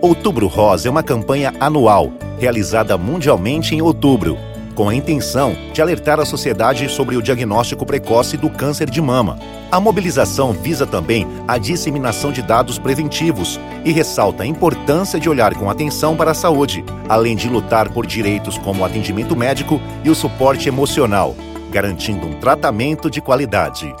Outubro Rosa é uma campanha anual, realizada mundialmente em outubro, com a intenção de alertar a sociedade sobre o diagnóstico precoce do câncer de mama. A mobilização visa também a disseminação de dados preventivos e ressalta a importância de olhar com atenção para a saúde, além de lutar por direitos como o atendimento médico e o suporte emocional, garantindo um tratamento de qualidade.